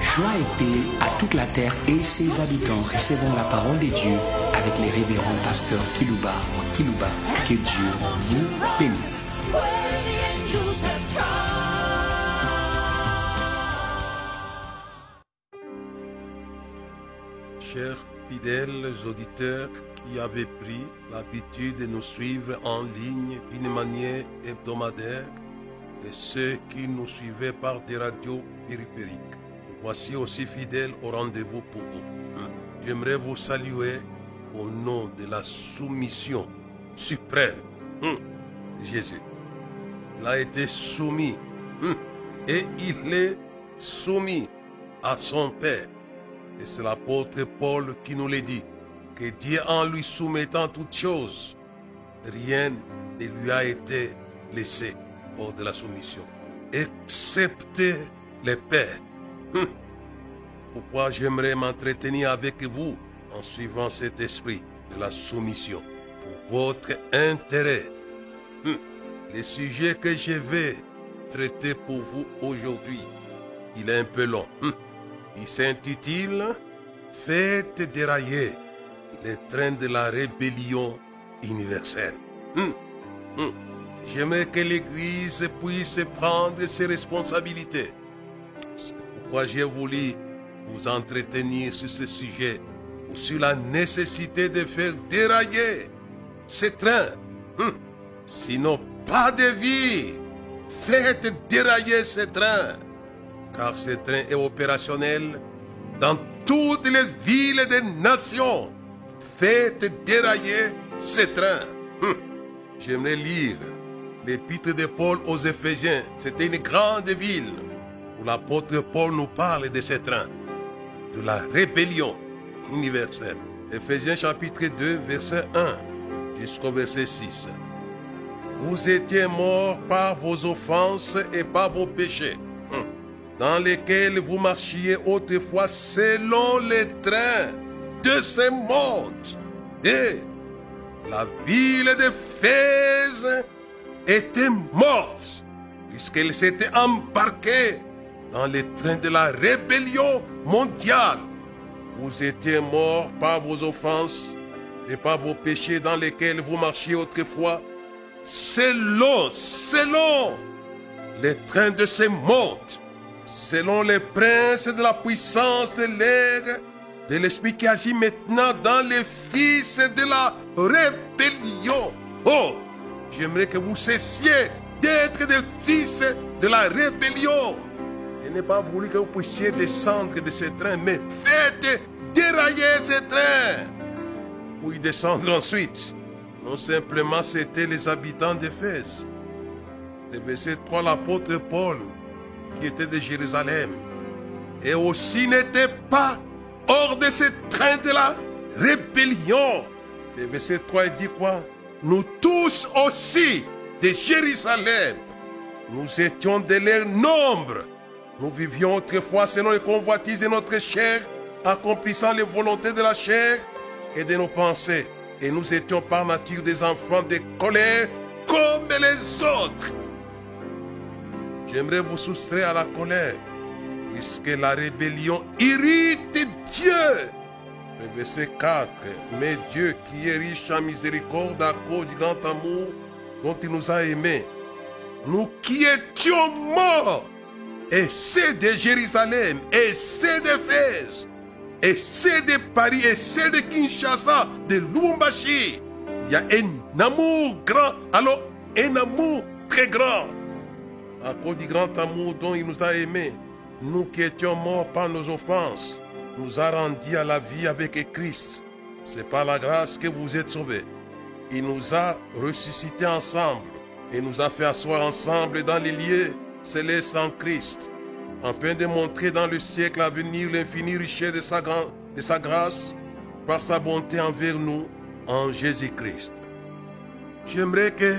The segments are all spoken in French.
Joie et paix à toute la terre et ses habitants. Recevons la parole de Dieu avec les révérends pasteurs Kilouba ou Kilouba. Que Dieu vous bénisse. Chers fidèles auditeurs qui avaient pris l'habitude de nous suivre en ligne d'une manière hebdomadaire et ceux qui nous suivaient par des radios périphériques. Voici aussi fidèles au rendez-vous pour vous. J'aimerais vous saluer au nom de la soumission suprême de Jésus. Il a été soumis hum, et il est soumis à son Père. Et c'est l'apôtre Paul qui nous l'a dit, que Dieu en lui soumettant toutes choses, rien ne lui a été laissé de la soumission, excepté les pères. Hum. Pourquoi j'aimerais m'entretenir avec vous en suivant cet esprit de la soumission pour votre intérêt? Hum. Le sujet que je vais traiter pour vous aujourd'hui, il est un peu long. Hum. Il s'intitule Faites dérailler les trains de la rébellion universelle. Hum. J'aimerais que l'Église puisse prendre ses responsabilités. C'est pourquoi j'ai voulu vous entretenir sur ce sujet ou sur la nécessité de faire dérailler ces trains. Hum. Sinon, pas de vie. Faites dérailler ces trains. Car ce train est opérationnel dans toutes les villes des nations. Faites dérailler ces trains. Hum. J'aimerais lire l'épître de Paul aux Éphésiens. C'était une grande ville où l'apôtre Paul nous parle de ces trains de la rébellion universelle. Éphésiens chapitre 2, verset 1 jusqu'au verset 6. Vous étiez morts par vos offenses et par vos péchés, hum, dans lesquels vous marchiez autrefois selon les trains de ce monde. Et la ville d'Éphèse était morte, puisqu'elle s'était embarquée dans les trains de la rébellion mondiale. Vous étiez morts par vos offenses et par vos péchés dans lesquels vous marchiez autrefois, selon, selon les trains de ce monde, selon les princes de la puissance de l'air, de l'esprit qui agit maintenant dans les fils de la rébellion. Oh, j'aimerais que vous cessiez d'être des fils de la rébellion. Je n'ai pas voulu que vous puissiez descendre de ce train, mais faites dérailler ce train. Pour y descendre ensuite. Non simplement c'était les habitants d'Éphèse. Le verset 3, l'apôtre Paul, qui était de Jérusalem, et aussi n'était pas hors de ce train de la rébellion. Le verset 3, il dit quoi? Nous tous aussi de Jérusalem, nous étions de leur nombre. Nous vivions autrefois selon les convoitises de notre chair, accomplissant les volontés de la chair et de nos pensées. Et nous étions par nature des enfants de colère comme les autres. J'aimerais vous soustraire à la colère, puisque la rébellion irrite Dieu. Le verset 4. Mais Dieu qui est riche en miséricorde à cause du grand amour dont il nous a aimés, nous qui étions morts, et c'est de Jérusalem, et c'est d'Éphèse, et c'est de Paris, et c'est de Kinshasa, de Lubumbashi. Il y a un amour grand, alors un amour très grand. À cause du grand amour dont il nous a aimés, nous qui étions morts par nos offenses, nous a rendus à la vie avec Christ. C'est par la grâce que vous êtes sauvés. Il nous a ressuscités ensemble et nous a fait asseoir ensemble dans les lieux célestes en Christ, afin de montrer dans le siècle à venir l'infinie richesse de sa, de sa grâce par sa bonté envers nous en Jésus-Christ. J'aimerais que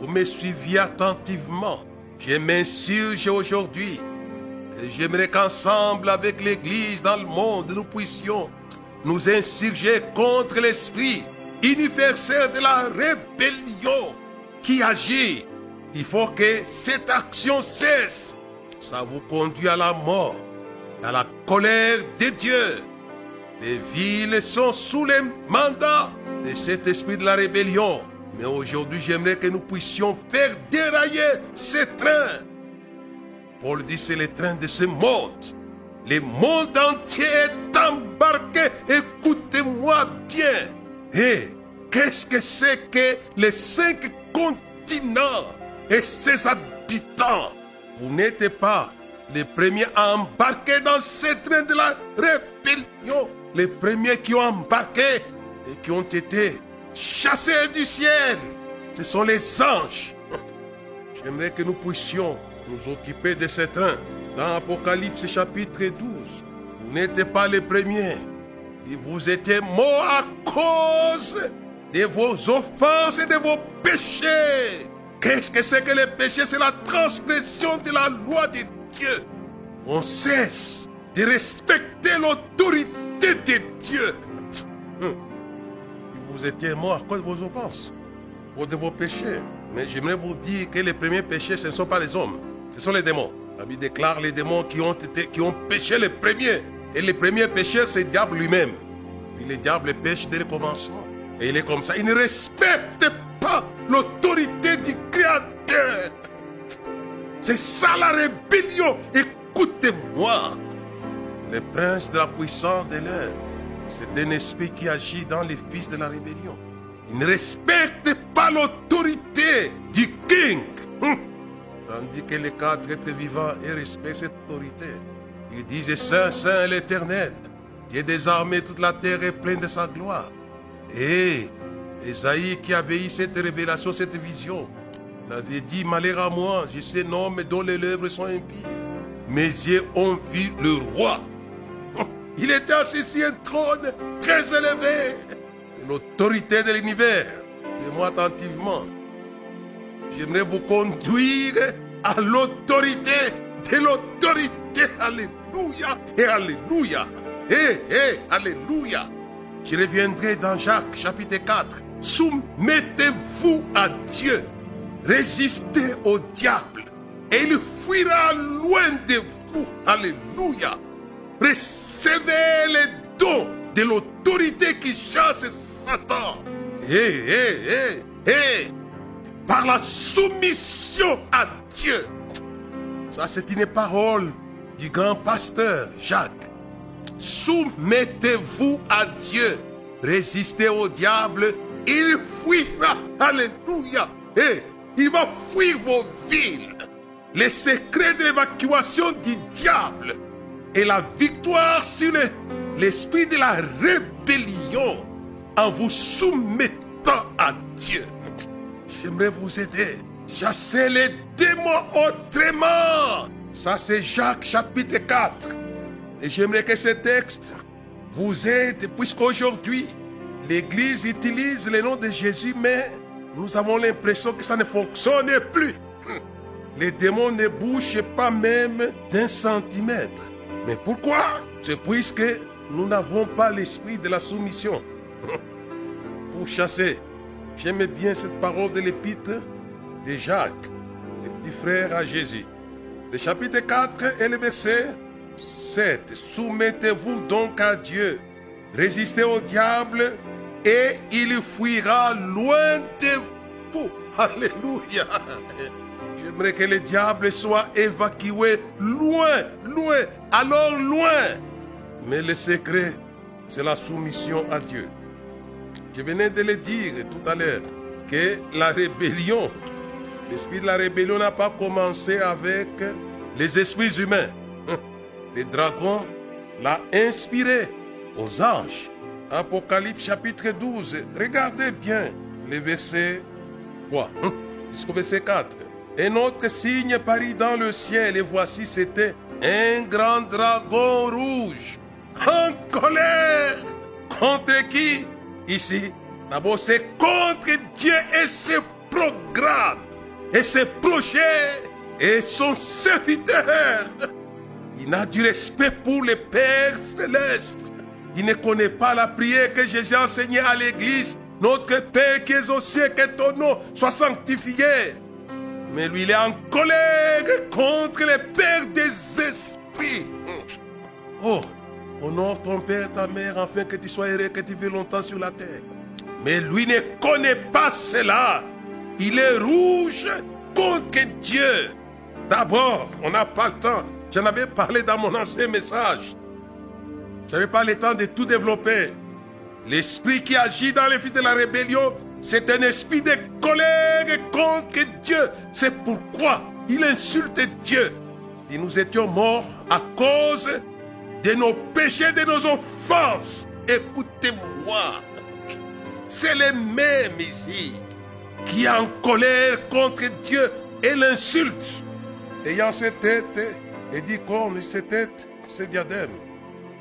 vous me suiviez attentivement. Je m'insurge aujourd'hui. J'aimerais qu'ensemble avec l'Église dans le monde, nous puissions nous insurger contre l'esprit universel de la rébellion qui agit Il faut que cette action cesse. Ça vous conduit à la mort, à la colère de Dieu. Les villes sont sous les mandats de cet esprit de la rébellion. Mais aujourd'hui, j'aimerais que nous puissions faire dérailler ces trains. Paul dit c'est le train de ce monde. Le monde entier est embarqué. Écoutez-moi bien. Et qu'est-ce que c'est que les cinq continents et ses habitants? Vous n'êtes pas les premiers à embarquer dans ce train de la rébellion. Les premiers qui ont embarqué et qui ont été chassés du ciel. Ce sont les anges. J'aimerais que nous puissions nous occuper de ce train. Dans Apocalypse chapitre 12, vous n'étiez pas les premiers. Vous étiez morts à cause de vos offenses et de vos péchés. Qu'est-ce que c'est que les péchés? C'est la transgression de la loi de Dieu. On cesse de respecter l'autorité de Dieu. Hum. Vous étiez morts à cause de vos offenses, de vos péchés. Mais j'aimerais vous dire que les premiers péchés, ce ne sont pas les hommes, ce sont les démons. La déclare les démons qui ont, été, qui ont péché les premiers. Et les premiers pécheurs, c'est le diable lui-même. Et le diable pêche dès le commencement. Et il est comme ça. Il ne respecte pas l'autorité du Créateur. C'est ça la rébellion. Écoutez-moi. Le prince de la puissance de l'air, c'est un esprit qui agit dans les fils de la rébellion. Il ne respecte pas l'autorité du king. Hum. Tandis que les quatre êtres vivants respectent cette autorité. Ils disent Saint, Saint l'Éternel. Dieu des armées, toute la terre est pleine de sa gloire. Et Esaïe qui avait eu cette révélation, cette vision, avait dit Malheur à moi, je suis un homme dont les lèvres sont impies. Mes yeux ont vu le roi. Il était assis sur un trône très élevé. L'autorité de l'univers. Et moi attentivement. J'aimerais vous conduire à l'autorité de l'autorité. Alléluia et Alléluia. Et, et, Alléluia. Je reviendrai dans Jacques chapitre 4. Soumettez-vous à Dieu. Résistez au diable. Et il fuira loin de vous. Alléluia. Recevez les dons de l'autorité qui chasse Satan. Hé, hé, hé, hé. Par la soumission à Dieu. Ça, c'est une parole du grand pasteur Jacques. Soumettez-vous à Dieu. Résistez au diable. Il fuira. Alléluia. Et il va fuir vos villes. Les secrets de l'évacuation du diable et la victoire sur l'esprit de la rébellion en vous soumettant à Dieu. J'aimerais vous aider. Chasser les démons autrement. Ça, c'est Jacques chapitre 4. Et j'aimerais que ce texte vous aide, puisqu'aujourd'hui, l'Église utilise le nom de Jésus, mais nous avons l'impression que ça ne fonctionne plus. Les démons ne bougent pas même d'un centimètre. Mais pourquoi? C'est puisque nous n'avons pas l'esprit de la soumission. Pour chasser, j'aime bien cette parole de l'épître de Jacques, le petit frère à Jésus. Le chapitre 4 et le verset 7. Soumettez-vous donc à Dieu. Résistez au diable et il fuira loin de vous. Alléluia. J'aimerais que le diable soit évacué loin, loin, alors loin. Mais le secret, c'est la soumission à Dieu. Je venais de le dire tout à l'heure que la rébellion, l'esprit de la rébellion n'a pas commencé avec les esprits humains. Le dragon l'a inspiré aux anges. Apocalypse chapitre 12. Regardez bien les versets 3 jusqu'au verset 4. Un autre signe parit dans le ciel et voici c'était un grand dragon rouge en colère. Contre qui? Ici, d'abord c'est contre Dieu et ses programmes et ses projets et son serviteur. Il n'a du respect pour le Père céleste. Il ne connaît pas la prière que Jésus a enseignée à l'église. Notre Père qui es au ciel, que ton nom soit sanctifié. Mais lui, il est en colère contre les pères des esprits. Oh, honore ton père, ta mère, afin que tu sois heureux, que tu vives longtemps sur la terre. Mais lui ne connaît pas cela. Il est rouge contre Dieu. D'abord, on n'a pas le temps. J'en avais parlé dans mon ancien message. Je n'avais pas le temps de tout développer. L'esprit qui agit dans les filles de la rébellion, c'est un esprit de colère contre Dieu. C'est pourquoi il insulte Dieu. Et nous étions morts à cause de nos péchés, de nos offenses. Écoutez-moi. C'est le même ici qui en colère contre Dieu et l'insulte. Ayant cette tête et dit comme cette tête, ce diadème.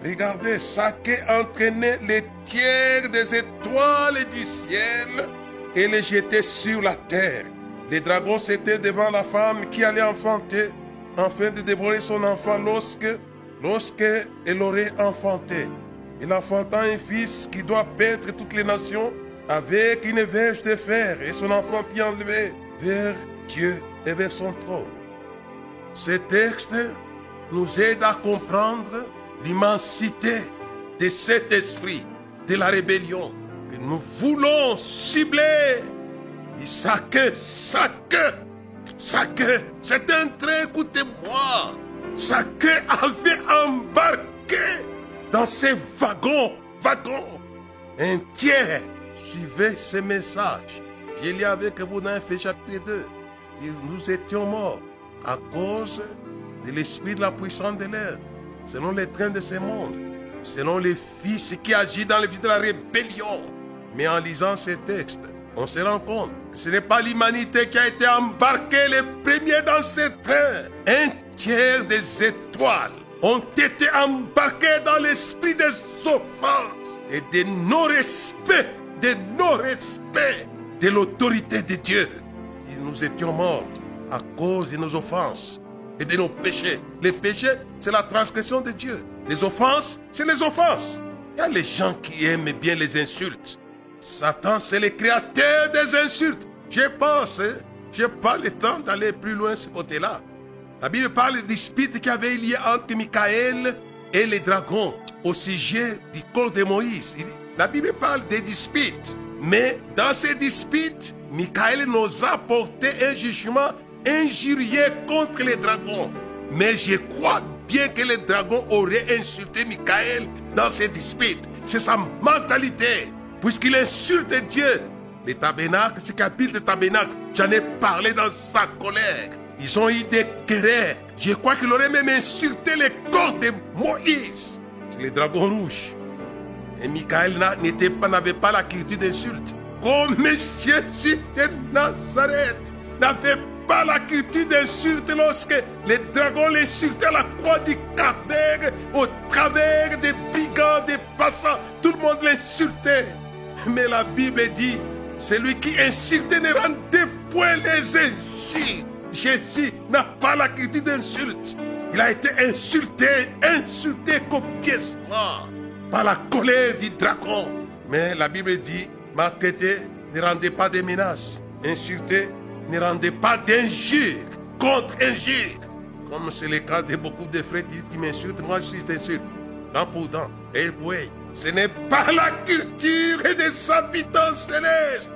Regardez, chacun entraînait les tiers des étoiles du ciel et les jetait sur la terre. Les dragons s'étaient devant la femme qui allait enfanter, afin de dévorer son enfant lorsque, lorsque elle aurait enfanté. Il enfanta un fils qui doit paître toutes les nations avec une verge de fer, et son enfant fut enlevé vers Dieu et vers son trône. Ce texte nous aide à comprendre l'immensité de cet esprit de la rébellion que nous voulons cibler. Chacun, chacun, chacun, c'est un trait, écoutez-moi, chacun avait embarqué dans ces wagons, wagons, un tiers suivait ce message. Y avait que vous dans fait chapitre 2. Et nous étions morts à cause de l'esprit de la puissance de l'air selon les trains de ce monde, selon les fils qui agissent dans les vies de la rébellion. Mais en lisant ces textes, on se rend compte que ce n'est pas l'humanité qui a été embarquée les premiers dans ces trains. Tiers des étoiles ont été embarqués dans l'esprit des offenses et de non-respect, de non-respect de l'autorité de Dieu. Et nous étions morts à cause de nos offenses et de nos péchés. Les péchés, c'est la transgression de Dieu. Les offenses, c'est les offenses. Il y a les gens qui aiment bien les insultes. Satan, c'est le créateur des insultes. Je pense, je n'ai pas le temps d'aller plus loin ce côté-là. La Bible parle des disputes qu'il y avait lieu entre Michael et les dragons au sujet du corps de Moïse. La Bible parle des disputes. Mais dans ces disputes, Michael nous a porté un jugement injurié contre les dragons. Mais je crois bien que les dragons auraient insulté Michael dans ces disputes. C'est sa mentalité. Puisqu'il insulte Dieu. Les tabernacles, ce habite le tabernacle, j'en ai parlé dans sa colère. Ils ont eu des. Je crois qu'il aurait même insulté les corps de Moïse. Les dragons rouges. Et Michael n'avait pas la culture d'insulte. Comme Jésus de Nazareth n'avait pas la culture d'insulte lorsque les dragons l'insultaient à la croix du Calvaire, au travers des brigands, des passants. Tout le monde l'insultait. Mais la Bible dit, celui qui insulte ne rendait point les injures. Jésus n'a pas la culture d'insulte. Il a été insulté, insulté copieusement par la colère du dragon. Mais la Bible dit, maltraité, ne rendez pas des menaces. Insulté, ne rendez pas d'injures contre injures. Comme c'est le cas de beaucoup de frères qui, m'insultent, moi je suis insulte. Dent pour dent, et oui, ce n'est pas la culture des habitants célestes.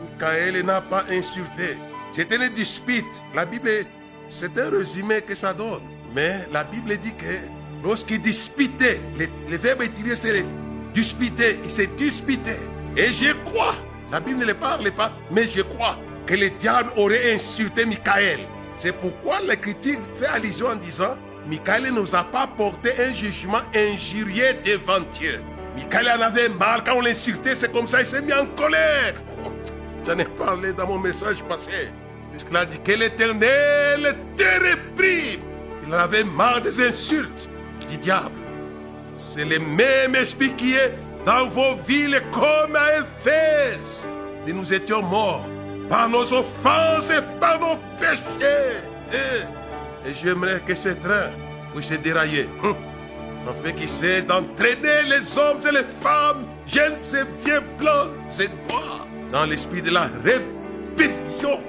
Michael n'a pas insulté. C'était une dispute. La Bible, c'est un résumé que ça donne. Mais la Bible dit que lorsqu'il disputait, le, verbe utilisé c'est disputer, il s'est disputé. Et je crois, la Bible ne le parle pas, mais je crois que le diable aurait insulté Michael. C'est pourquoi l'Écriture fait allusion en disant Michael ne nous a pas porté un jugement injurieux devant Dieu. Michael en avait mal quand on l'insultait, c'est comme ça, il s'est mis en colère. J'en ai parlé dans mon message passé. Puisqu'il a dit que l'éternel te réprime. Il avait marre des insultes du diable. C'est le même esprit qui est dans vos villes comme à Éphèse. Nous étions morts par nos offenses et par nos péchés. Et, j'aimerais que ce train puisse se dérailler. Hum. fait qu'il cesse d'entraîner les hommes et les femmes, jeunes et vieux, blancs et noirs, dans l'esprit de la rébellion.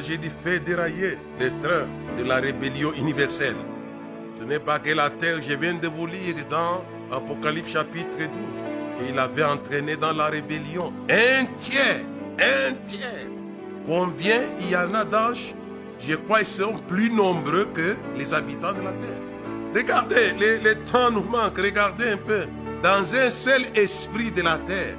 J'ai dit fait dérailler le train de la rébellion universelle. Ce n'est pas que la terre, je viens de vous lire dans Apocalypse chapitre 12, qu'il avait entraîné dans la rébellion un tiers, un tiers. Combien il y en a d'anges? Je crois qu'ils sont plus nombreux que les habitants de la terre. Regardez, le, temps nous manque, regardez un peu. Dans un seul esprit de la terre,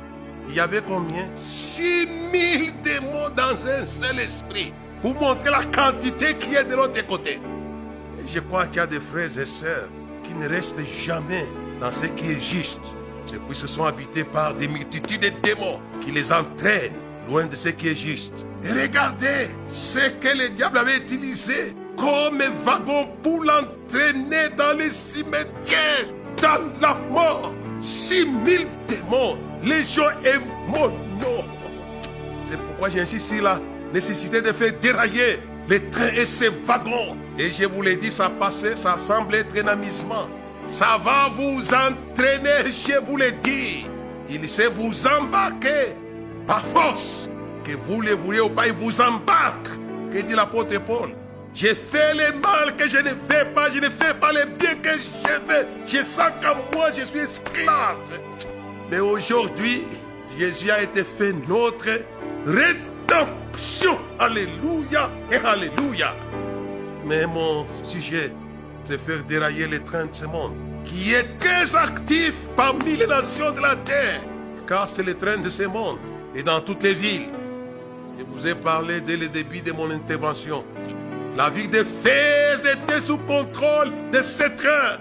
il y avait combien? 6000 démons dans un seul esprit. Pour montrer la quantité qui est de l'autre côté. Et je crois qu'il y a des frères et sœurs qui ne restent jamais dans ce qui est juste. C'est qu'ils se sont habités par des multitudes de démons qui les entraînent loin de ce qui est juste. Et regardez ce que le diable avait utilisé comme wagon pour l'entraîner dans les cimetières, dans la mort. Six mille démons, légions et monos. C'est pourquoi j'insiste la nécessité de faire dérailler les trains et ces wagons. Et je vous l'ai dit, ça passait, ça un amusement. Ça va vous entraîner, je vous l'ai dit. Il sait vous embarquer par force. Que vous le voulez ou pas, il vous embarque. Que dit l'apôtre Paul? J'ai fait le mal que je ne fais pas, je ne fais pas le bien que je fais. Je sens qu'à moi, je suis esclave. Mais aujourd'hui, Jésus a été fait notre Alléluia et Alléluia. Mais mon sujet, c'est faire dérailler les trains de ce monde, qui est très actif parmi les nations de la terre, car c'est le train de ce monde et dans toutes les villes. Je vous ai parlé dès le début de mon intervention. La vie des fées était sous contrôle de ces trains.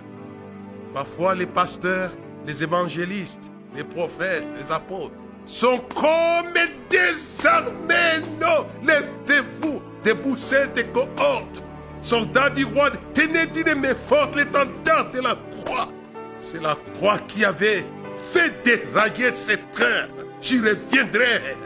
Parfois, les pasteurs, les évangélistes, les prophètes, les apôtres sont comme des armées. Non, levez-vous, debout saintes cohortes. Soldats du roi, tenez d'une main forte l'étendard de la croix. C'est la croix qui avait fait dérailler ces trains. J'y reviendrai.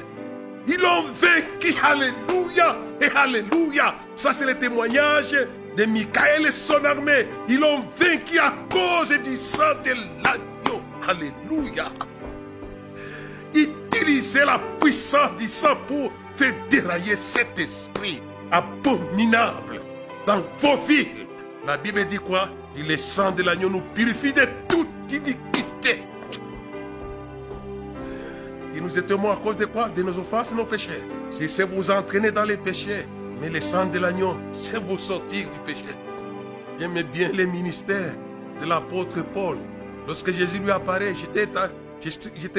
Ils l'ont vaincu. Alléluia et Alléluia. Ça, c'est le témoignage de Michael et son armée. Ils l'ont vaincu à cause du sang de l'agneau. Alléluia. Utilisez la puissance du sang pour faire dérailler cet esprit abominable dans vos villes. La Bible dit quoi? Et le sang de l'agneau nous purifie de toute iniquité. Et nous étions à cause de quoi? De nos offenses et nos péchés. Si c'est vous entraîner dans les péchés, mais le sang de l'agneau, c'est vous sortir du péché. J'aimais bien les ministères de l'apôtre Paul. Lorsque Jésus lui apparaît, j'étais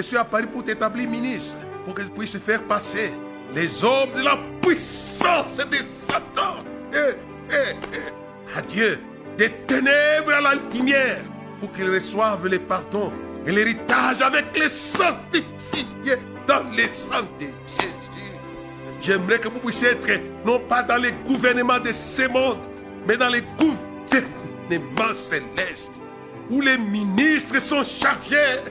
sur apparu pour t'établir ministre, pour que tu puisses faire passer les hommes de la puissance de Satan. Eh, eh, eh. Adieu, des ténèbres à la lumière, pour qu'ils reçoivent les pardons et l'héritage avec les sanctifiés dans les Jésus. J'aimerais que vous puissiez être non pas dans les gouvernements de ce monde, mais dans les gouvernements célestes, où les ministres sont chargés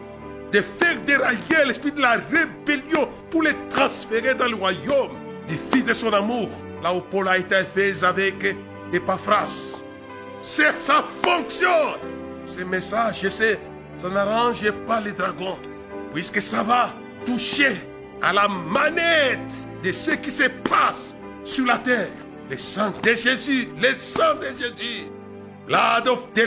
de faire dérailler l'esprit de la rébellion pour les transférer dans le royaume du Fils de son amour, là où Paul a été fait avec Epaphras. C'est sa fonction. Ce message, je ça n'arrange pas les dragons, puisque ça va toucher à la manette de ce qui se passe sur la terre. Le sang de Jésus, le sang de Jésus, blood of the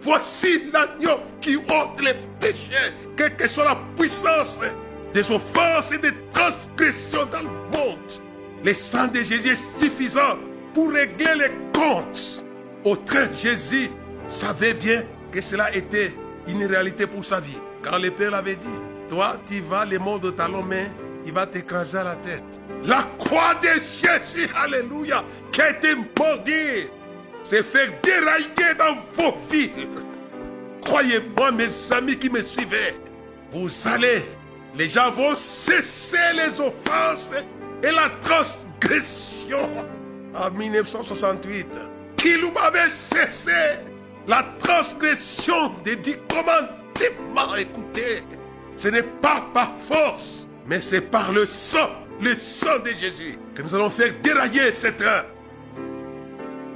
Voici l'agneau qui ôte les péchés, quelle que soit la puissance des offenses et des transgressions dans le monde. Le sang de Jésus est suffisant pour régler les comptes. Autre Jésus savait bien que cela était une réalité pour sa vie. Car le Père l'avait dit, toi tu vas le monde de talon, mais il va t'écraser à la tête. La croix de Jésus, alléluia, qui a été mordue, c'est faire dérailler dans vos vies. Croyez-moi, mes amis qui me suivez, vous allez, les gens vont cesser les offenses et la transgression. En 1968, qui nous m'avait cessé la transgression des dix commandements. Écoutez, ce n'est pas par force, mais c'est par le sang, le sang de Jésus, que nous allons faire dérailler ce train.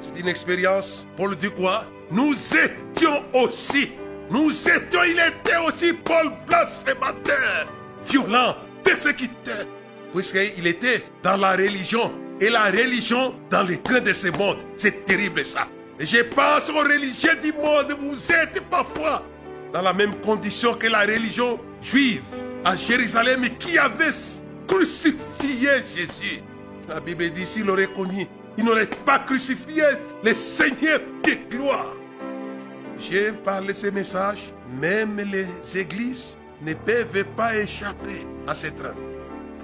C'est une expérience. Paul dit quoi Nous étions aussi, nous étions, il était aussi Paul blasphémateur, violent, persécuteur, puisqu'il était dans la religion et la religion dans les trains de ce monde. C'est terrible ça. Je pense aux religieux du monde. Vous êtes parfois dans la même condition que la religion juive à Jérusalem qui avait crucifié Jésus. La Bible dit s'il aurait connu, il n'aurait pas crucifié le Seigneur de gloire. J'ai parlé ces messages, même les églises ne peuvent pas échapper à ce train.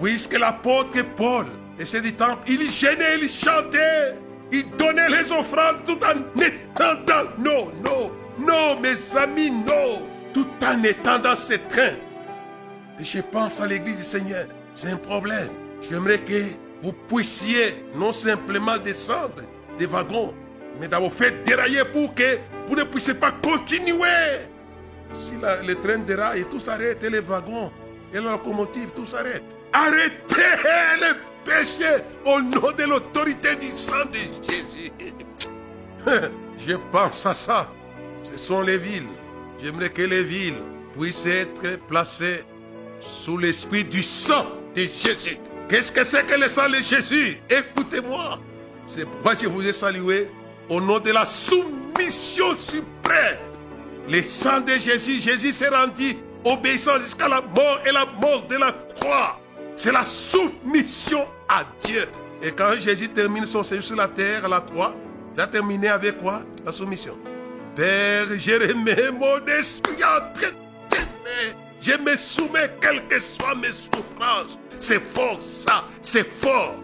Puisque l'apôtre Paul, et du temple, il gênait, il chantait, il donnait les offrandes tout en étant. Non, non, non, mes amis, non. Tout en étant dans ce train. Et je pense à l'église du Seigneur. C'est un problème. J'aimerais que vous puissiez non simplement descendre des wagons, mais d'avoir fait dérailler pour que vous ne puissiez pas continuer. Si le train déraille, tout s'arrête, et les wagons, et la locomotive, tout s'arrête. Arrêtez le péché au nom de l'autorité du sang de Jésus. Je pense à ça. Ce sont les villes. J'aimerais que les villes puissent être placées sous l'esprit du sang de Jésus. Qu'est-ce que c'est que le sang de Jésus? Écoutez-moi. C'est pourquoi je vous ai salué au nom de la soumission suprême. Le sang de Jésus, Jésus s'est rendu obéissant jusqu'à la mort et la mort de la croix. C'est la soumission à Dieu. Et quand Jésus termine son séjour sur la terre, à la croix, il a terminé avec quoi? La soumission. Père, je remets mon esprit entre tes mains. Je me soumets, quelles que soient mes souffrances. C'est fort, ça, c'est fort.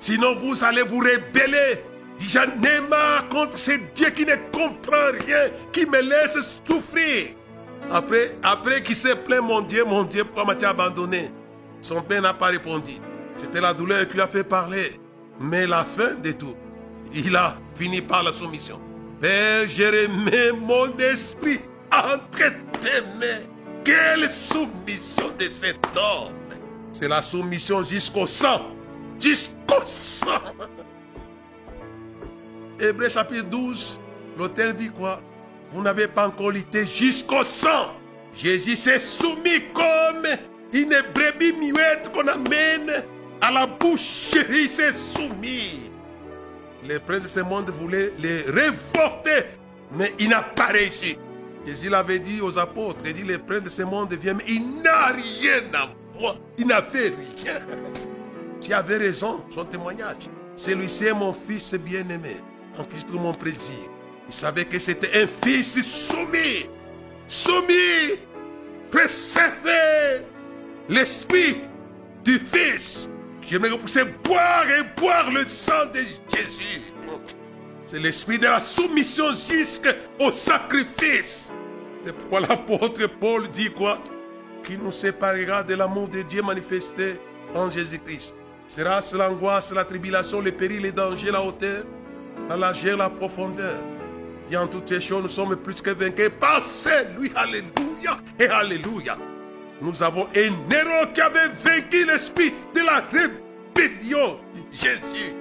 Sinon, vous allez vous rébeller. Déjà, marre contre ce Dieu qui ne comprend rien, qui me laisse souffrir. Après, après qu'il s'est plaint, mon Dieu, mon Dieu, pourquoi m'as-tu abandonné? Son père n'a pas répondu. C'était la douleur qui a fait parler. Mais la fin de tout, il a fini par la soumission. Père, je remets mon esprit entre tes mains. Quelle soumission de cet homme C'est la soumission jusqu'au sang. Jusqu'au sang. Hébreu chapitre 12, l'auteur dit quoi? Vous n'avez pas encore lutté jusqu'au sang. Jésus s'est soumis comme une brebis muette qu'on amène à la boucherie. Il s'est soumis. Les princes de ce monde voulaient les révolter, mais il n'a pas réussi. Jésus l'avait dit aux apôtres, il dit, les princes de ce monde viennent, il n'a rien à Il n'avait rien. Tu avais raison, son témoignage. Celui-ci est mon fils bien-aimé, en Christ mon plaisir. Il savait que c'était un fils soumis, soumis, préservé l'esprit du fils. J'aimerais que vous boire et boire le sang de Jésus. C'est l'esprit de la soumission jusqu'au sacrifice. C'est pourquoi l'apôtre Paul dit quoi? Qui nous séparera de l'amour de Dieu manifesté en Jésus-Christ. Sera-ce l'angoisse, la tribulation, les périls, les dangers, la hauteur, la largeur, la profondeur Et en toutes ces choses, nous sommes plus que vainqueurs par celui. Alléluia et Alléluia. Nous avons un héros qui avait vaincu l'esprit de la rébellion. Jésus.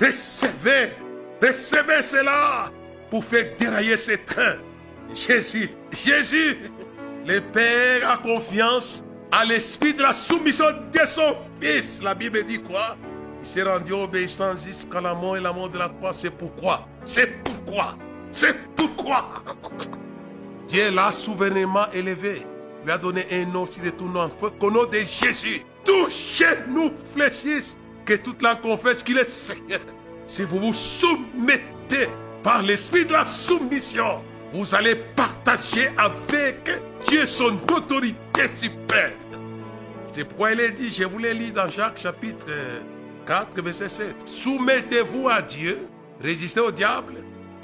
Recevez, recevez cela pour faire dérailler ces trains. Jésus, Jésus, le Père a confiance à l'esprit de la soumission de son Fils. La Bible dit quoi? Il s'est rendu obéissant jusqu'à la mort et la mort de la croix. C'est pourquoi, c'est pourquoi, c'est pourquoi? Dieu l'a souverainement élevé. Lui a donné un nom aussi de tout nom, qu'au nom de Jésus, touchez nous fléchissent, que toute la confesse qu'il est Seigneur. Si vous vous soumettez par l'esprit de la soumission, vous allez partager avec Dieu son autorité suprême. C'est pourquoi il est dit, je vous l'ai lu dans Jacques chapitre 4, verset 7. Soumettez-vous à Dieu, résistez au diable,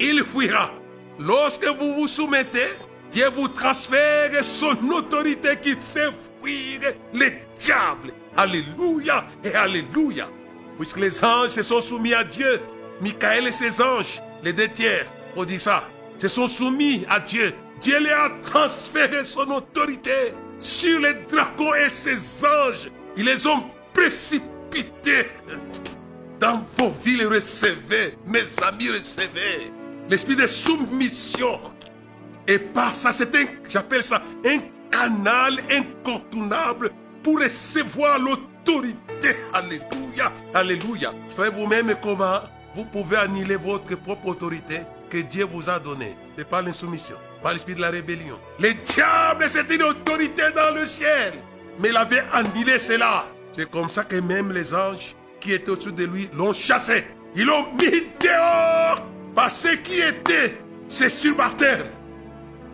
il fuira. Lorsque vous vous soumettez, Dieu vous transfère son autorité qui fait fuir les diables. Alléluia et Alléluia. Puisque les anges se sont soumis à Dieu, Michael et ses anges, les deux tiers, on dit ça, se sont soumis à Dieu. Dieu leur a transféré son autorité sur les dragons et ses anges. Ils les ont précipités dans vos villes. Recevez, mes amis, recevez l'esprit de soumission. Et par ça, c'est un, j'appelle ça un canal incontournable pour recevoir l'autorité autorité. Alléluia. Alléluia. Faites vous-même comment? Vous pouvez annuler votre propre autorité que Dieu vous a donnée. C'est pas l'insoumission, pas l'esprit de la rébellion. Le diable, c'est une autorité dans le ciel. Mais il avait annulé cela. C'est comme ça que même les anges qui étaient au-dessus de lui l'ont chassé. Ils l'ont mis dehors par ce qui était ses subalternes.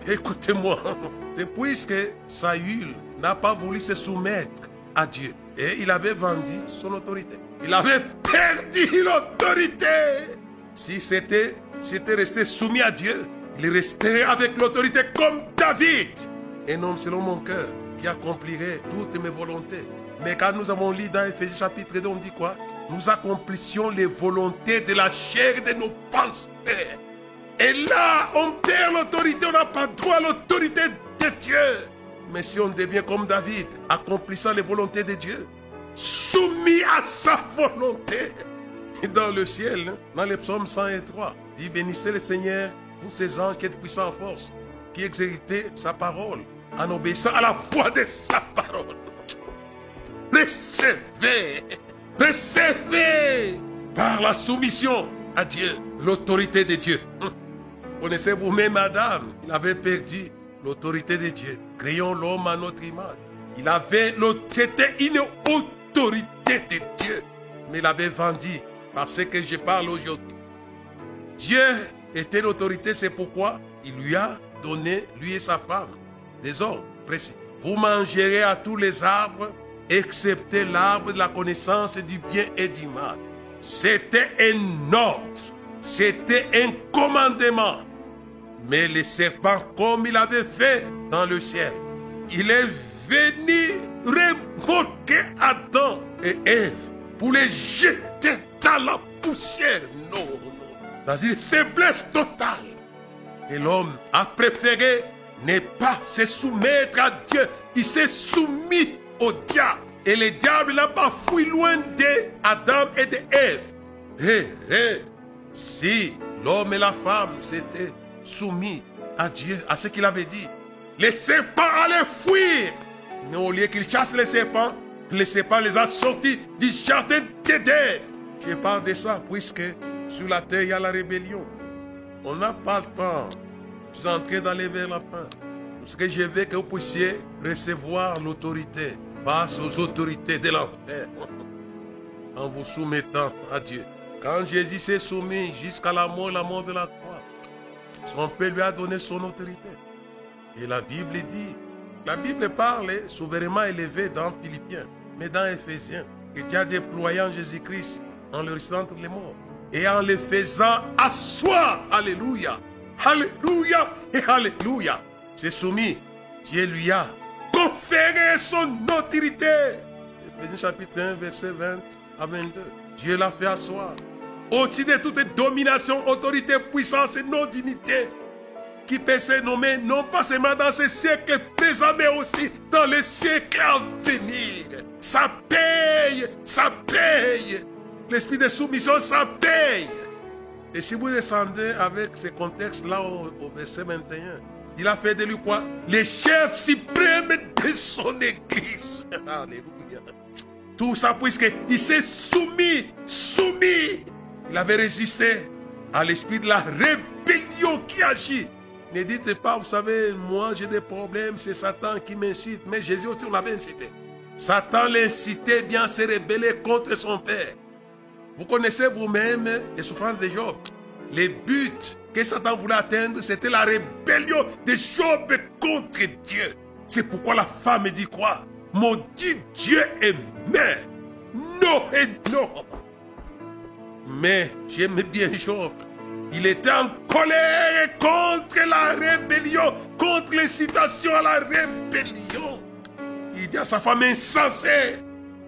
Écoutez-moi, c'est puisque Saül n'a pas voulu se soumettre à Dieu et il avait vendu son autorité. Il avait perdu l'autorité. Si c'était, c'était resté soumis à Dieu, il resterait avec l'autorité comme David. Un homme selon mon cœur qui accomplirait toutes mes volontés. Mais quand nous avons lu dans Ephésiens chapitre 2, on dit quoi? Nous accomplissions les volontés de la chair de nos pensées. Et là, on perd l'autorité, on n'a pas droit à l'autorité de Dieu. Mais si on devient comme David, accomplissant les volontés de Dieu, soumis à sa volonté, dans le ciel, dans les psaumes 103, dit bénissez le Seigneur, tous ces anges qui êtes puissants en force, qui exécutaient sa parole, en obéissant à la voix de sa parole. Recevez, recevez par la soumission à Dieu, l'autorité de Dieu. Connaissez vous-même Adam, il avait perdu l'autorité de Dieu. Créons l'homme à notre image. Il avait, c'était une autorité de Dieu, mais il avait vendu parce que je parle aujourd'hui. Dieu était l'autorité, c'est pourquoi il lui a donné, lui et sa femme, des ordres précis. Vous mangerez à tous les arbres, excepté l'arbre de la connaissance du bien et du mal. C'était un ordre, c'était un commandement. Mais le serpent, comme il avait fait dans le ciel, il est venu remoquer Adam et Ève pour les jeter dans la poussière. Non, non. Dans une faiblesse totale. Et l'homme a préféré ne pas se soumettre à Dieu. Il s'est soumis au diable. Et le diable pas fui loin d'Adam et d'Ève. Hé, hé, si l'homme et la femme s'étaient soumis à Dieu, à ce qu'il avait dit, les serpents allaient fuir. Mais au lieu qu'ils chassent les serpents, les serpents les a sortis du jardin d'Éden. Je parle de ça puisque sur la terre il y a la rébellion. On n'a pas le temps. Je suis entré d'aller vers la fin. Parce que je veux que vous puissiez recevoir l'autorité face aux autorités de l'enfer en vous soumettant à Dieu. Quand Jésus s'est soumis jusqu'à la mort, la mort de la croix, son Père lui a donné son autorité. Et la Bible dit, la Bible parle souverainement élevé dans Philippiens, mais dans Éphésiens, que Dieu a déployé en Jésus-Christ en le ressuscitant les morts et en les faisant asseoir. Alléluia. Alléluia et Alléluia. C'est soumis. Dieu lui a conféré son autorité. Éphésiens chapitre 1, verset 20 à 22. Dieu l'a fait asseoir. Au-dessus de toute domination, autorité, puissance et non-dignité qui peut se nommer non pas seulement dans ce siècle présent, mais aussi dans les siècles à venir. Ça paye, ça paye. L'esprit de soumission, ça paye. Et si vous descendez avec ce contexte-là au, au, verset 21, il a fait de lui quoi? Le chef suprême de son église. Alléluia. Tout ça puisqu'il s'est soumis, soumis. Il avait résisté à l'esprit de la rébellion qui agit. Ne dites pas, vous savez, moi j'ai des problèmes, c'est Satan qui m'incite. Mais Jésus aussi, on l'avait incité. Satan l'incitait bien à se rebeller contre son Père. Vous connaissez vous-même les souffrances de Job. Les buts que Satan voulait atteindre, c'était la rébellion de Job contre Dieu. C'est pourquoi la femme dit quoi? Maudit Dieu et mère. Non et non. Mais j'aime bien Job. Il était en colère contre la rébellion, contre l'incitation à la rébellion. Il dit à sa femme insensée,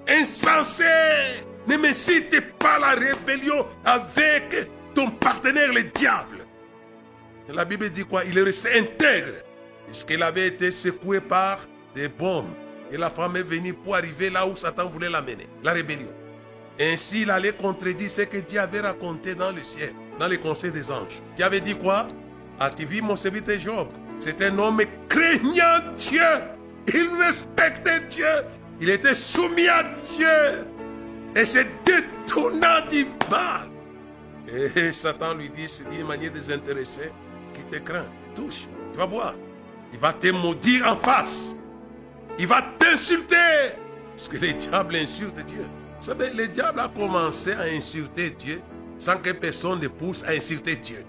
insensée, ne me cite pas la rébellion avec ton partenaire le diable. La Bible dit quoi? Il est resté intègre, puisqu'il avait été secoué par des bombes. Et la femme est venue pour arriver là où Satan voulait l'amener, la rébellion. Ainsi, il allait contredire ce que Dieu avait raconté dans le ciel, dans les conseils des anges. Dieu avait dit quoi? As-tu vu mon serviteur Job? C'est un homme craignant Dieu. Il respectait Dieu. Il était soumis à Dieu. Et se détournant du mal. Et Satan lui dit, c'est d'une manière désintéressée, qui te craint, touche, tu vas voir. Il va te maudire en face. Il va t'insulter. Parce que les diables insultent Dieu. Vous savez, le diable a commencé à insulter Dieu sans que personne ne pousse à insulter Dieu.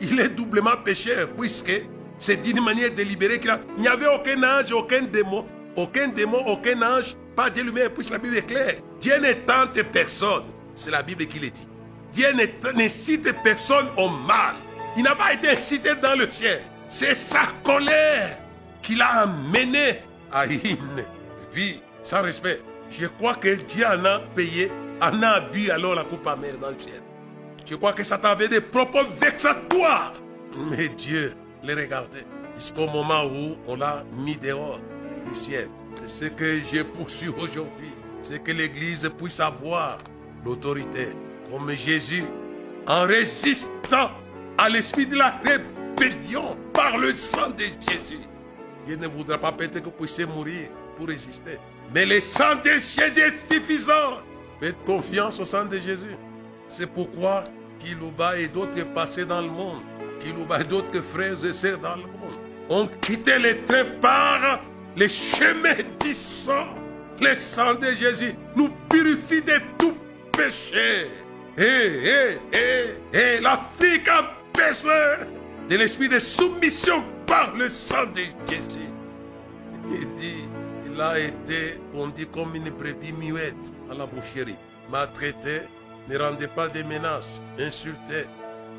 Il est doublement pécheur puisque c'est d'une manière délibérée qu'il a... Il n'y avait aucun ange, aucun démon, aucun démon, aucun ange, pas Dieu lui-même, puisque la Bible est claire. Dieu ne tente personne. C'est la Bible qui le dit. Dieu ne cite personne au mal. Il n'a pas été incité dans le ciel. C'est sa colère qui l'a amené à une vie sans respect. Je crois que Dieu en a payé, en a bu alors la coupe amère dans le ciel. Je crois que Satan avait des propos vexatoires. Mais Dieu les regardait jusqu'au moment où on l'a mis dehors du ciel. Ce que j'ai poursuivi aujourd'hui, c'est que l'Église puisse avoir l'autorité comme Jésus en résistant à l'esprit de la rébellion par le sang de Jésus. Dieu ne voudra pas peut-être que vous puissiez mourir pour résister. Mais le sang de Jésus est suffisant. Faites confiance au sang de Jésus. C'est pourquoi Kilouba et d'autres passés dans le monde, Kilouba et d'autres frères et sœurs dans le monde, ont quitté les trains par les chemins du sang. Le sang de Jésus nous purifie de tout péché. Et, et, et, et l'Afrique a besoin de l'esprit de soumission par le sang de Jésus. Il dit, il a été, on comme une brebis muette à la boucherie, maltraité, ne rendait pas des menaces, insultait,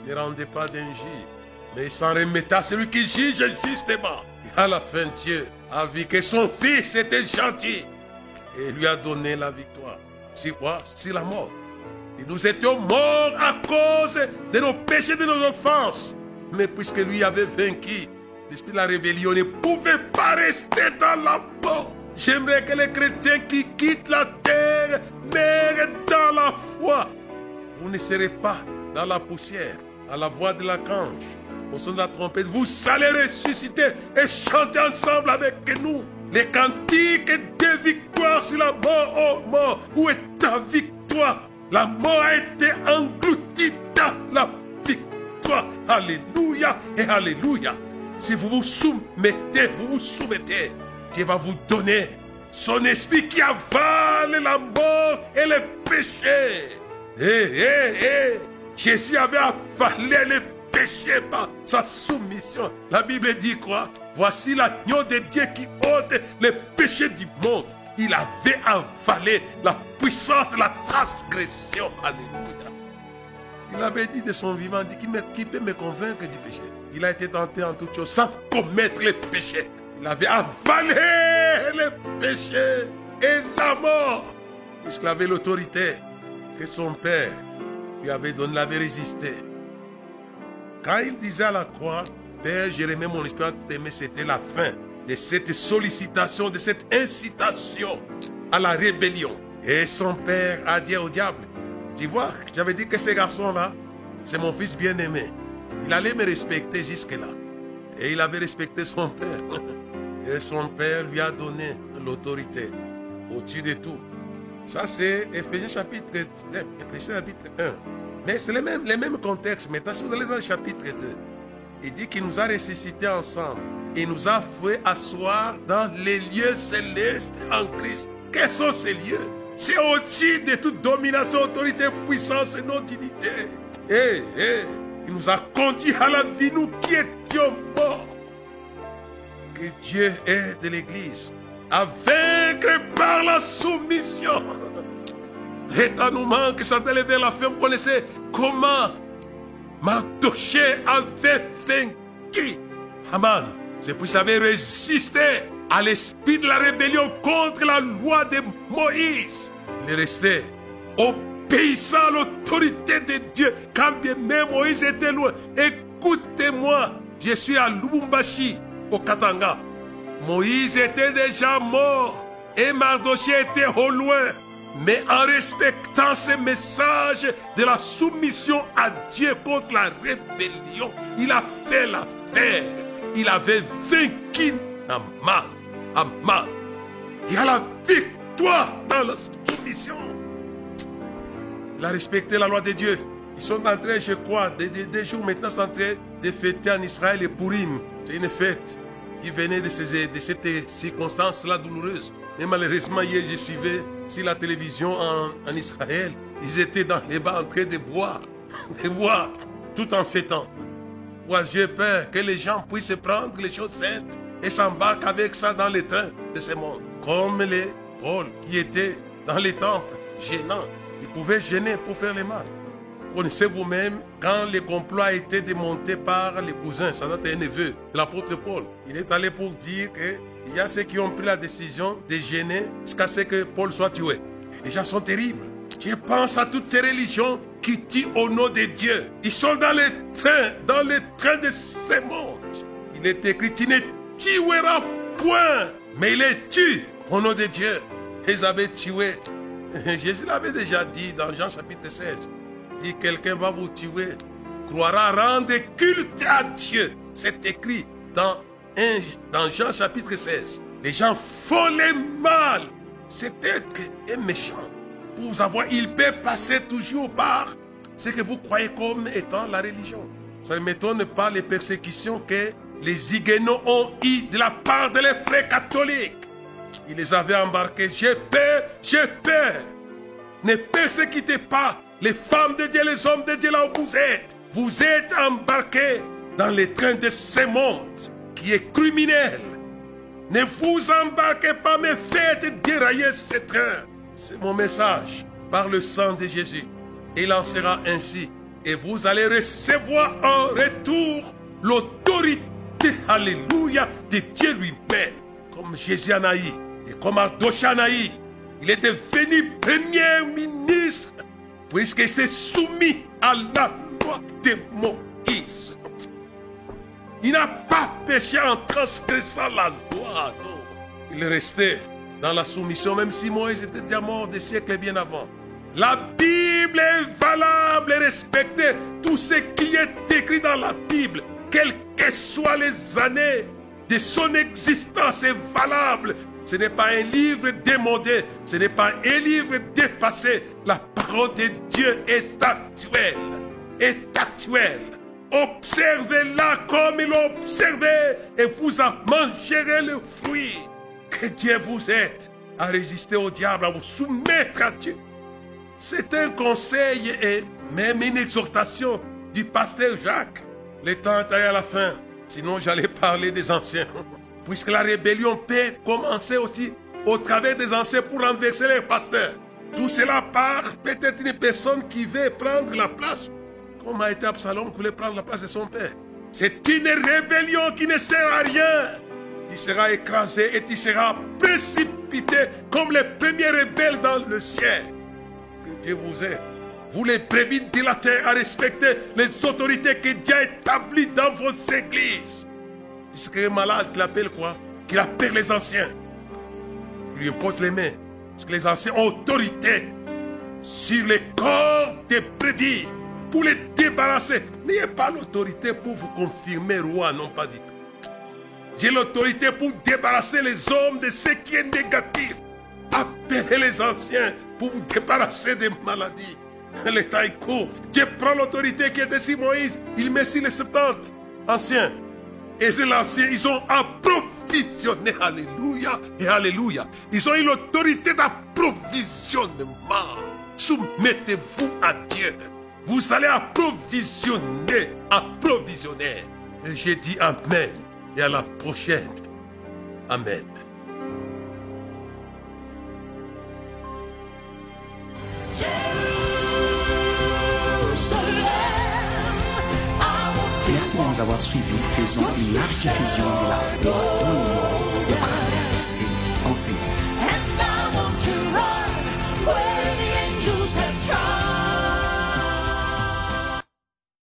ne rendait pas d'injures, mais il s'en remettait à celui qui juge justement. Et à la fin, Dieu a vu que son fils était gentil et lui a donné la victoire. C'est quoi? C'est la mort. Et nous étions morts à cause de nos péchés, de nos offenses. Mais puisque lui avait vaincu, l'esprit de la rébellion ne pouvait pas rester dans la mort. J'aimerais que les chrétiens qui quittent la terre meurent dans la foi. Vous ne serez pas dans la poussière, à la voix de la au son de la trompette. Vous allez ressusciter et chanter ensemble avec nous les cantiques de victoire sur la mort. Oh mort, où est ta victoire? La mort a été engloutie dans la victoire. Alléluia et Alléluia. Si vous vous soumettez, vous vous soumettez, Dieu va vous donner son esprit qui avale la mort et le péché. Hé, hé, hé. Jésus avait avalé le péché par sa soumission. La Bible dit quoi? Voici l'agneau de Dieu qui ôte les péchés du monde. Il avait avalé la puissance de la transgression. Alléluia. Il avait dit de son vivant, dit, qui, peut me convaincre du péché? Il a été tenté en toutes choses sans commettre les péchés. Il avait avalé les péchés et la mort. Puisqu'il avait l'autorité que son père lui avait donné, l'avait résisté. Quand il disait à la croix, Père, j'ai remis mon esprit t'aimer, c'était la fin de cette sollicitation, de cette incitation à la rébellion. Et son père a dit au diable, tu vois, j'avais dit que ce garçon-là, c'est mon fils bien-aimé. Il allait me respecter jusque-là. Et il avait respecté son père. Et son père lui a donné l'autorité au-dessus de tout. Ça, c'est Ephésiens chapitre, chapitre 1. Mais c'est le même, les mêmes contextes. Maintenant, si vous allez dans le chapitre 2, il dit qu'il nous a ressuscités ensemble. Il nous a fait asseoir dans les lieux célestes en Christ. Quels sont ces lieux? C'est au-dessus de toute domination, autorité, puissance et non dignité. Et, et, il nous a conduits à la vie, nous qui étions morts. Que Dieu aide l'Église à vaincre par la soumission. L'état nous manque, chanter vers la fin, vous connaissez comment Mardoché avait vaincu Aman. C'est pour ça avait résisté à l'esprit de la rébellion contre la loi de Moïse. Il est resté obéissant à l'autorité de Dieu, quand bien même Moïse était loin. Écoutez-moi, je suis à Lubumbashi, au Katanga. Moïse était déjà mort et Mardoché était au loin. Mais en respectant ce message de la soumission à Dieu contre la rébellion, il a fait l'affaire. Il avait vaincu Aman. Aman. Il a la victoire dans la soumission. Il a respecté la loi de Dieu. Ils sont en train, je crois, des, des, jours maintenant, sont en train de fêter en Israël les Purim. C'est une fête qui venait de, ces, de cette circonstance-là douloureuse. Mais malheureusement, hier, je suivais la télévision en, Israël. Ils étaient dans les bas en train de boire, de boire, tout en fêtant. Moi, j'ai peur que les gens puissent prendre les choses saintes et s'embarquent avec ça dans les trains de ce monde. Comme les Paul qui étaient dans les temples, gênants. Ils pouvaient gêner pour faire le mal. Connaissez vous-même quand le complot a été démonté par les cousins, ça être un neveu de l'apôtre Paul. Il est allé pour dire qu'il y a ceux qui ont pris la décision de gêner jusqu'à ce que Paul soit tué. Les gens sont terribles. Je pense à toutes ces religions qui tuent au nom de Dieu. Ils sont dans les trains, dans les trains de ce monde. Il est écrit, tu ne tueras point, mais il est tué au nom de Dieu. Ils avaient tué. Jésus l'avait déjà dit dans Jean chapitre 16. Si quelqu'un va vous tuer, croira rendre culte à Dieu. C'est écrit dans, dans Jean chapitre 16. Les gens font le mal. C'est être un méchant. Pour vous avoir, il peut passer toujours par ce que vous croyez comme étant la religion. Ça ne m'étonne pas les persécutions que les Huguenots ont eues de la part de les frères catholiques. Ils les avaient embarqués. J'ai peur, j'ai peur. Ne persécutez pas les femmes de Dieu, les hommes de Dieu là où vous êtes. Vous êtes embarqués dans les trains de ce monde est criminel. Ne vous embarquez pas, mais faites dérailler ce train. C'est mon message par le sang de Jésus. Il en sera ainsi. Et vous allez recevoir en retour l'autorité, alléluia, de Dieu lui-même. Comme Jésus en. Et comme Ardoche en a eu. Il est devenu premier ministre. Puisqu'il s'est soumis à la loi de Moïse. Il n'a pas péché en transgressant la loi. Il est resté dans la soumission, même si Moïse était déjà mort des siècles bien avant. La Bible est valable et respectée. Tout ce qui est écrit dans la Bible, quelles que soient les années de son existence, est valable. Ce n'est pas un livre démodé, ce n'est pas un livre dépassé. La parole de Dieu est actuelle, est actuelle. Observez-la comme il observé et vous en mangerez le fruit que Dieu vous aide à résister au diable, à vous soumettre à Dieu. C'est un conseil et même une exhortation du pasteur Jacques. Le temps est à la fin, sinon j'allais parler des anciens. Puisque la rébellion peut commencer aussi au travers des anciens pour renverser les pasteurs. Tout cela part peut-être une personne qui veut prendre la place, comme a été Absalom qui voulait prendre la place de son père. C'est une rébellion qui ne sert à rien tu seras écrasé et tu seras précipité comme les premiers rebelles dans le ciel. Que Dieu vous aide. Vous les brebis de la terre à respecter les autorités que Dieu a établies dans vos églises. C'est un malade qu'il appelle quoi? Qu'il appelle les anciens. Il lui impose les mains. Parce que les anciens ont autorité sur les corps des brebis pour les débarrasser. N'ayez pas l'autorité pour vous confirmer roi, non pas du tout. J'ai l'autorité pour débarrasser les hommes de ce qui est négatif. Appelez les anciens pour vous débarrasser des maladies. Le temps est court. Dieu prend l'autorité qui était sur Moïse. Il met sur les 70 anciens. Et c'est l'ancien, ils ont approvisionné. Alléluia et Alléluia. Ils ont eu l'autorité d'approvisionnement. Soumettez-vous à Dieu. Vous allez approvisionner, approvisionner. Et j'ai dit Amen et à la prochaine. Amen. Merci de nous avoir suivis. Faisons une large diffusion de la foi dans le monde au travers de ces enseignements.